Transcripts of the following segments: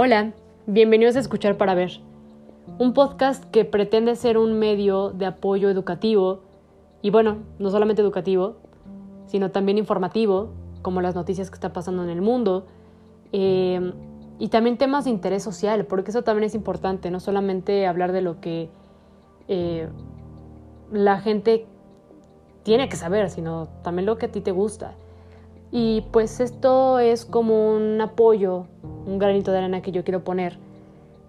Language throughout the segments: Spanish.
Hola, bienvenidos a Escuchar para Ver, un podcast que pretende ser un medio de apoyo educativo y bueno, no solamente educativo, sino también informativo, como las noticias que está pasando en el mundo, eh, y también temas de interés social, porque eso también es importante, no solamente hablar de lo que eh, la gente tiene que saber, sino también lo que a ti te gusta. Y pues esto es como un apoyo, un granito de arena que yo quiero poner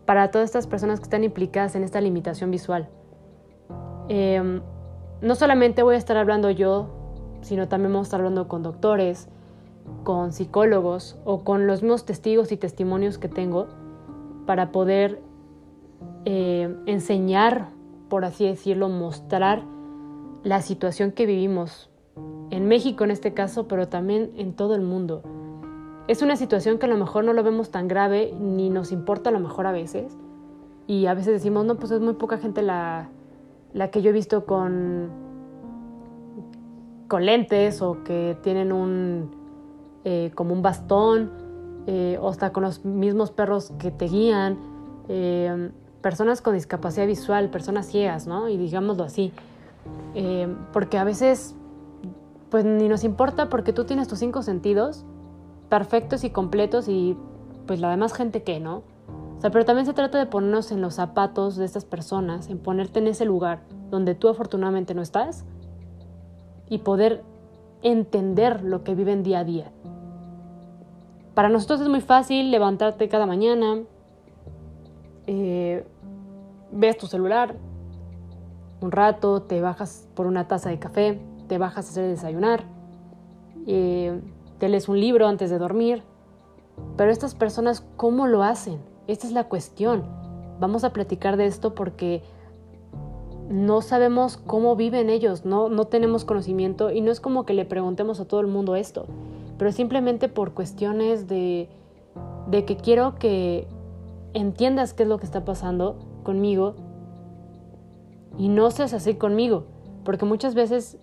para todas estas personas que están implicadas en esta limitación visual. Em, no solamente voy a estar hablando yo, sino también vamos a estar hablando con doctores, con psicólogos o con los mismos testigos y testimonios que tengo para poder eh, enseñar, por así decirlo, mostrar la situación que vivimos en México en este caso, pero también en todo el mundo. Es una situación que a lo mejor no lo vemos tan grave ni nos importa a lo mejor a veces. Y a veces decimos, no, pues es muy poca gente la, la que yo he visto con, con lentes o que tienen un, eh, como un bastón, eh, o hasta con los mismos perros que te guían, eh, personas con discapacidad visual, personas ciegas, ¿no? Y digámoslo así. porque a veces pues ni nos importa porque tú tienes tus cinco sentidos perfectos y completos y pues la demás gente que, ¿no? O sea, pero también se trata de ponernos en los zapatos de estas personas, en ponerte en ese lugar donde tú afortunadamente no estás y poder entender lo que viven día a día. Para nosotros es muy fácil levantarte cada mañana, eh, ves tu celular un rato, te bajas por una taza de café, te bajas a hacer desayunar, eh, te lees un libro antes de dormir. Pero estas personas, ¿cómo lo hacen? Esta es la cuestión. Vamos a platicar de esto porque no sabemos cómo viven ellos, no, no tenemos conocimiento y no es como que le preguntemos a todo el mundo esto, pero simplemente por cuestiones de, de que quiero que entiendas qué es lo que está pasando conmigo y no seas así conmigo, porque muchas veces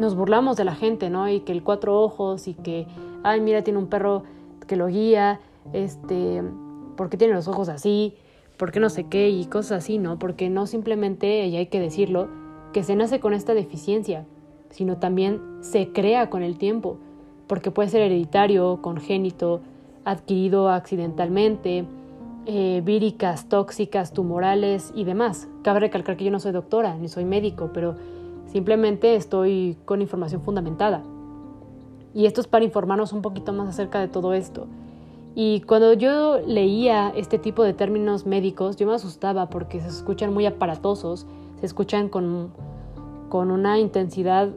nos burlamos de la gente, ¿no? Y que el cuatro ojos y que, ay, mira, tiene un perro que lo guía, este, ¿por qué tiene los ojos así? ¿Por qué no sé qué? Y cosas así, ¿no? Porque no simplemente, y hay que decirlo, que se nace con esta deficiencia, sino también se crea con el tiempo, porque puede ser hereditario, congénito, adquirido accidentalmente, eh, víricas, tóxicas, tumorales y demás. Cabe recalcar que yo no soy doctora ni soy médico, pero Simplemente estoy con información fundamentada. Y esto es para informarnos un poquito más acerca de todo esto. Y cuando yo leía este tipo de términos médicos, yo me asustaba porque se escuchan muy aparatosos, se escuchan con, con una intensidad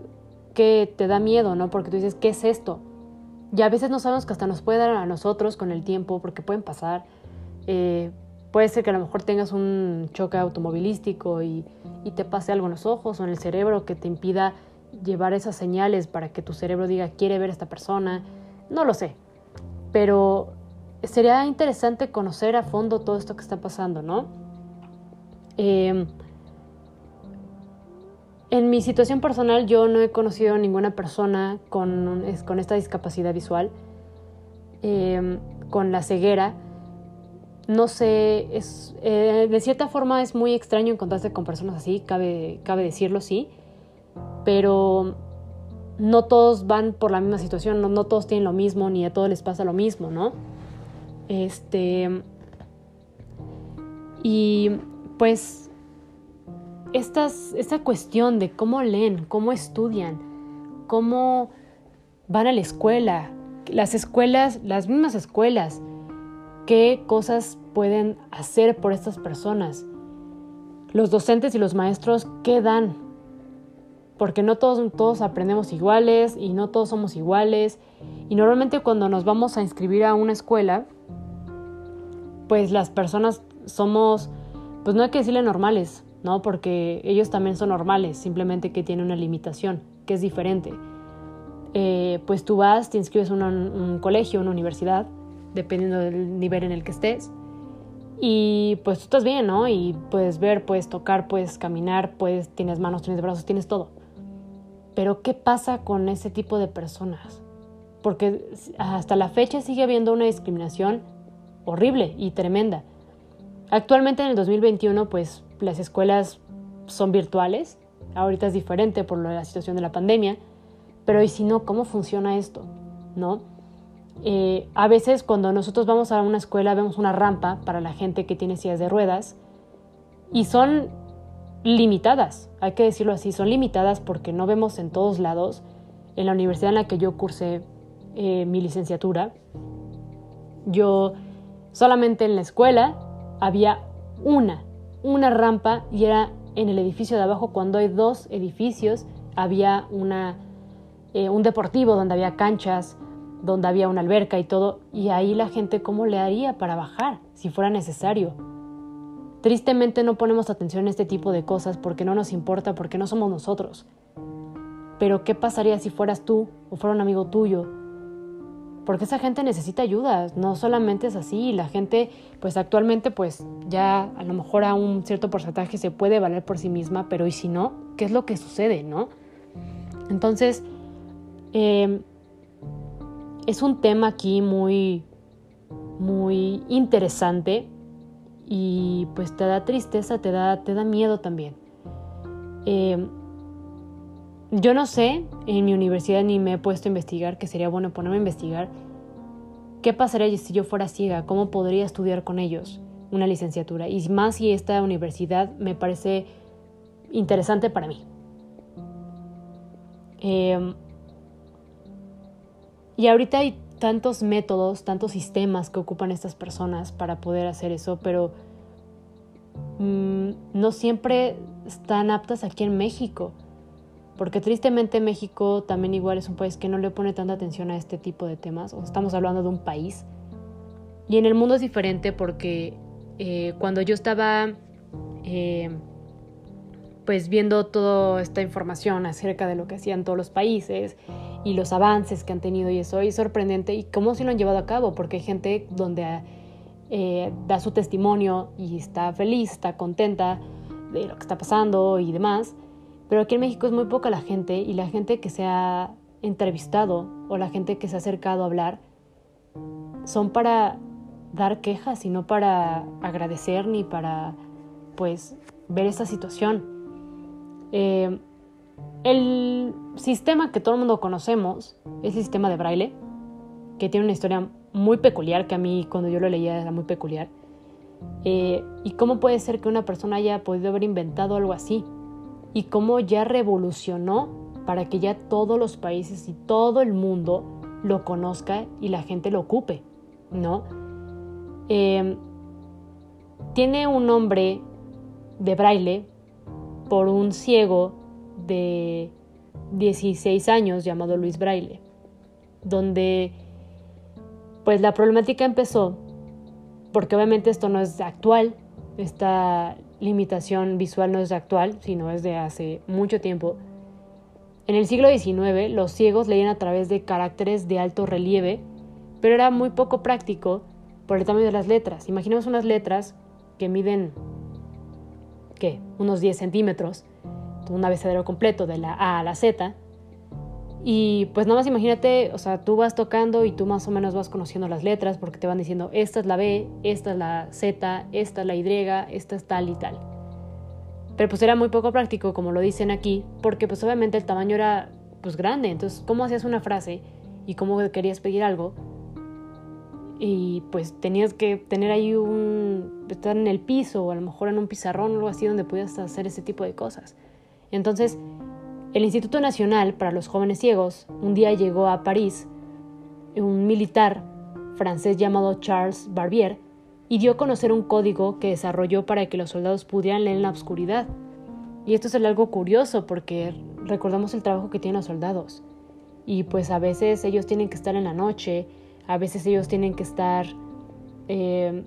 que te da miedo, ¿no? Porque tú dices, ¿qué es esto? Y a veces no sabemos que hasta nos puede dar a nosotros con el tiempo, porque pueden pasar. Eh, Puede ser que a lo mejor tengas un choque automovilístico y, te pase algo en los ojos o en el cerebro que te impida llevar esas señales para que tu cerebro diga quiere ver a esta persona. No lo sé. Pero sería interesante conocer a fondo todo esto que está pasando, ¿no? Em, en mi situación personal yo no he conocido a ninguna persona con, con esta discapacidad visual, em, con la ceguera no sé, es, eh, de cierta forma es muy extraño encontrarse con personas así, cabe, cabe decirlo, sí, pero no todos van por la misma situación, no, no, todos tienen lo mismo, ni a todos les pasa lo mismo, ¿no? Este. Y pues, estas, esta cuestión de cómo leen, cómo estudian, cómo van a la escuela, las escuelas, las mismas escuelas, qué cosas pueden hacer por estas personas. Los docentes y los maestros, ¿qué dan? Porque no todos, todos aprendemos iguales y no todos somos iguales. Y normalmente cuando nos vamos a inscribir a una escuela, pues las personas somos, pues no hay que decirle normales, ¿no? Porque ellos también son normales, simplemente que tienen una limitación, que es diferente. Eh, pues tú vas, te inscribes a un colegio, una universidad, dependiendo del nivel en el que estés. Y pues tú estás bien, ¿no? Y puedes ver, puedes tocar, puedes caminar, puedes, tienes manos, tienes brazos, tienes todo. Pero ¿qué pasa con ese tipo de personas? Porque hasta la fecha sigue habiendo una discriminación horrible y tremenda. Actualmente en el 2021 pues las escuelas son virtuales, ahorita es diferente por la situación de la pandemia, pero ¿y si no, cómo funciona esto? ¿No? Eh, a veces cuando nosotros vamos a una escuela vemos una rampa para la gente que tiene sillas de ruedas y son limitadas, hay que decirlo así, son limitadas porque no vemos en todos lados. En la universidad en la que yo cursé eh, mi licenciatura, yo solamente en la escuela había una, una rampa y era en el edificio de abajo. Cuando hay dos edificios, había una, eh, un deportivo donde había canchas, donde había una alberca y todo. Y ahí la gente, ¿cómo le haría para bajar si fuera necesario? Tristemente no ponemos atención a este tipo de cosas porque no nos importa, porque no somos nosotros. Pero ¿qué pasaría si fueras tú o fuera un amigo tuyo? Porque esa gente necesita ayuda, no solamente es así, la gente pues actualmente pues ya a lo mejor a un cierto porcentaje se puede valer por sí misma, pero ¿y si no? ¿Qué es lo que sucede, no? Entonces, eh, es un tema aquí muy, muy interesante y pues te da tristeza, te da, te da miedo también. Eh, yo no sé, en mi universidad ni me he puesto a investigar, que sería bueno ponerme a investigar, qué pasaría si yo fuera ciega, cómo podría estudiar con ellos una licenciatura, y más si esta universidad me parece interesante para mí. Eh, y ahorita hay tantos métodos, tantos sistemas que ocupan estas personas para poder hacer eso, pero mm, no siempre están aptas aquí en México. Porque tristemente México también igual es un país que no le pone tanta atención a este tipo de temas. Estamos hablando de un país. Y en el mundo es diferente porque eh, cuando yo estaba eh, pues viendo toda esta información acerca de lo que hacían todos los países y los avances que han tenido y eso es sorprendente y cómo se lo han llevado a cabo, porque hay gente donde eh, da su testimonio y está feliz, está contenta de lo que está pasando y demás, pero aquí en México es muy poca la gente y la gente que se ha entrevistado o la gente que se ha acercado a hablar son para dar quejas y no para agradecer ni para pues ver esa situación. Eh, el sistema que todo el mundo conocemos es el sistema de braille, que tiene una historia muy peculiar, que a mí cuando yo lo leía era muy peculiar. Eh, ¿Y cómo puede ser que una persona haya podido haber inventado algo así? ¿Y cómo ya revolucionó para que ya todos los países y todo el mundo lo conozca y la gente lo ocupe? ¿No? Eh, tiene un nombre de braille por un ciego de 16 años llamado Luis Braille, donde pues la problemática empezó porque obviamente esto no es actual, esta limitación visual no es actual, sino es de hace mucho tiempo. En el siglo XIX los ciegos leían a través de caracteres de alto relieve, pero era muy poco práctico por el tamaño de las letras. Imaginemos unas letras que miden, ¿qué? Unos 10 centímetros un abecedero completo de la A a la Z. Y pues nada más imagínate, o sea, tú vas tocando y tú más o menos vas conociendo las letras porque te van diciendo, esta es la B, esta es la Z, esta es la Y, esta es tal y tal. Pero pues era muy poco práctico, como lo dicen aquí, porque pues obviamente el tamaño era pues grande. Entonces, ¿cómo hacías una frase y cómo querías pedir algo? Y pues tenías que tener ahí un... estar en el piso o a lo mejor en un pizarrón o algo así donde pudieras hacer ese tipo de cosas. Entonces, el Instituto Nacional para los Jóvenes Ciegos un día llegó a París un militar francés llamado Charles Barbier y dio a conocer un código que desarrolló para que los soldados pudieran leer en la oscuridad. Y esto es algo curioso porque recordamos el trabajo que tienen los soldados. Y pues a veces ellos tienen que estar en la noche, a veces ellos tienen que estar eh,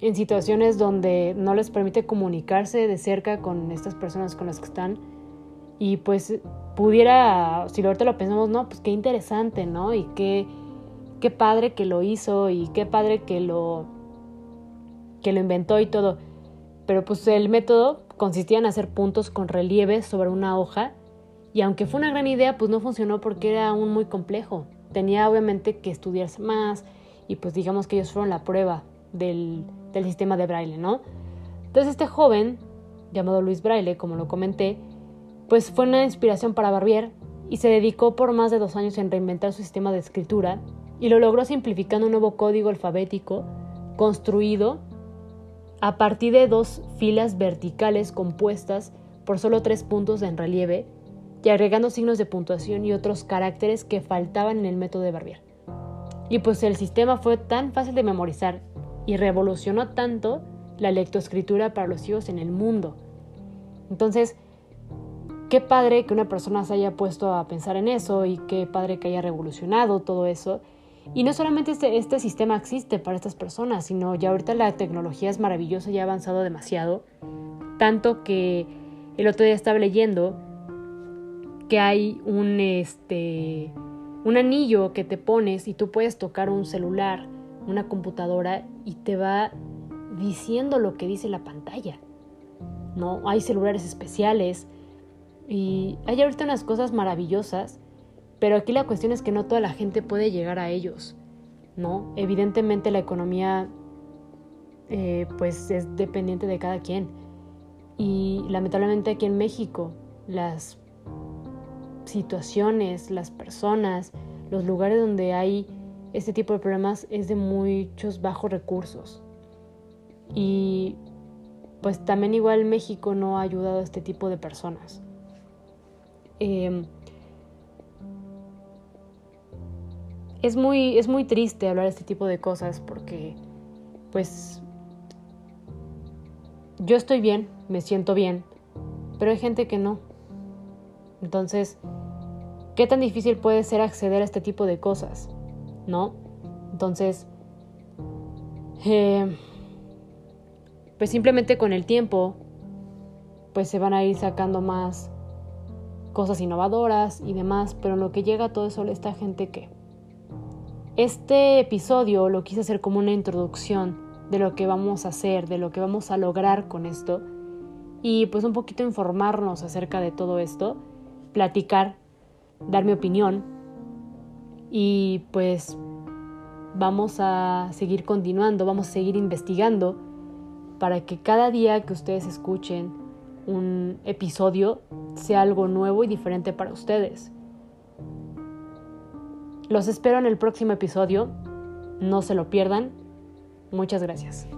en situaciones donde no les permite comunicarse de cerca con estas personas con las que están y pues pudiera, si ahorita lo pensamos, no, pues qué interesante, ¿no? Y qué, qué padre que lo hizo y qué padre que lo, que lo inventó y todo. Pero pues el método consistía en hacer puntos con relieve sobre una hoja y aunque fue una gran idea, pues no funcionó porque era aún muy complejo. Tenía obviamente que estudiarse más y pues digamos que ellos fueron la prueba del, del sistema de braille, ¿no? Entonces este joven, llamado Luis Braille, como lo comenté, pues fue una inspiración para Barbier y se dedicó por más de dos años en reinventar su sistema de escritura y lo logró simplificando un nuevo código alfabético construido a partir de dos filas verticales compuestas por solo tres puntos en relieve y agregando signos de puntuación y otros caracteres que faltaban en el método de Barbier. Y pues el sistema fue tan fácil de memorizar y revolucionó tanto la lectoescritura para los hijos en el mundo. Entonces, qué padre que una persona se haya puesto a pensar en eso y qué padre que haya revolucionado todo eso. Y no solamente este, este sistema existe para estas personas, sino ya ahorita la tecnología es maravillosa y ha avanzado demasiado. Tanto que el otro día estaba leyendo que hay un, este, un anillo que te pones y tú puedes tocar un celular, una computadora y te va diciendo lo que dice la pantalla. ¿No? Hay celulares especiales y hay ahorita unas cosas maravillosas, pero aquí la cuestión es que no toda la gente puede llegar a ellos. ¿No? Evidentemente la economía eh, pues es dependiente de cada quien. Y lamentablemente aquí en México las situaciones, las personas, los lugares donde hay este tipo de problemas es de muchos bajos recursos. Y pues también igual México no ha ayudado a este tipo de personas. Em, es, muy, es muy triste hablar este tipo de cosas porque pues yo estoy bien, me siento bien, pero hay gente que no. Entonces, ¿qué tan difícil puede ser acceder a este tipo de cosas? ¿No? Entonces, eh, pues simplemente con el tiempo, pues se van a ir sacando más cosas innovadoras y demás, pero lo que llega todo eso esta gente que... Este episodio lo quise hacer como una introducción de lo que vamos a hacer, de lo que vamos a lograr con esto y pues un poquito informarnos acerca de todo esto platicar, dar mi opinión y pues vamos a seguir continuando, vamos a seguir investigando para que cada día que ustedes escuchen un episodio sea algo nuevo y diferente para ustedes. Los espero en el próximo episodio, no se lo pierdan. Muchas gracias.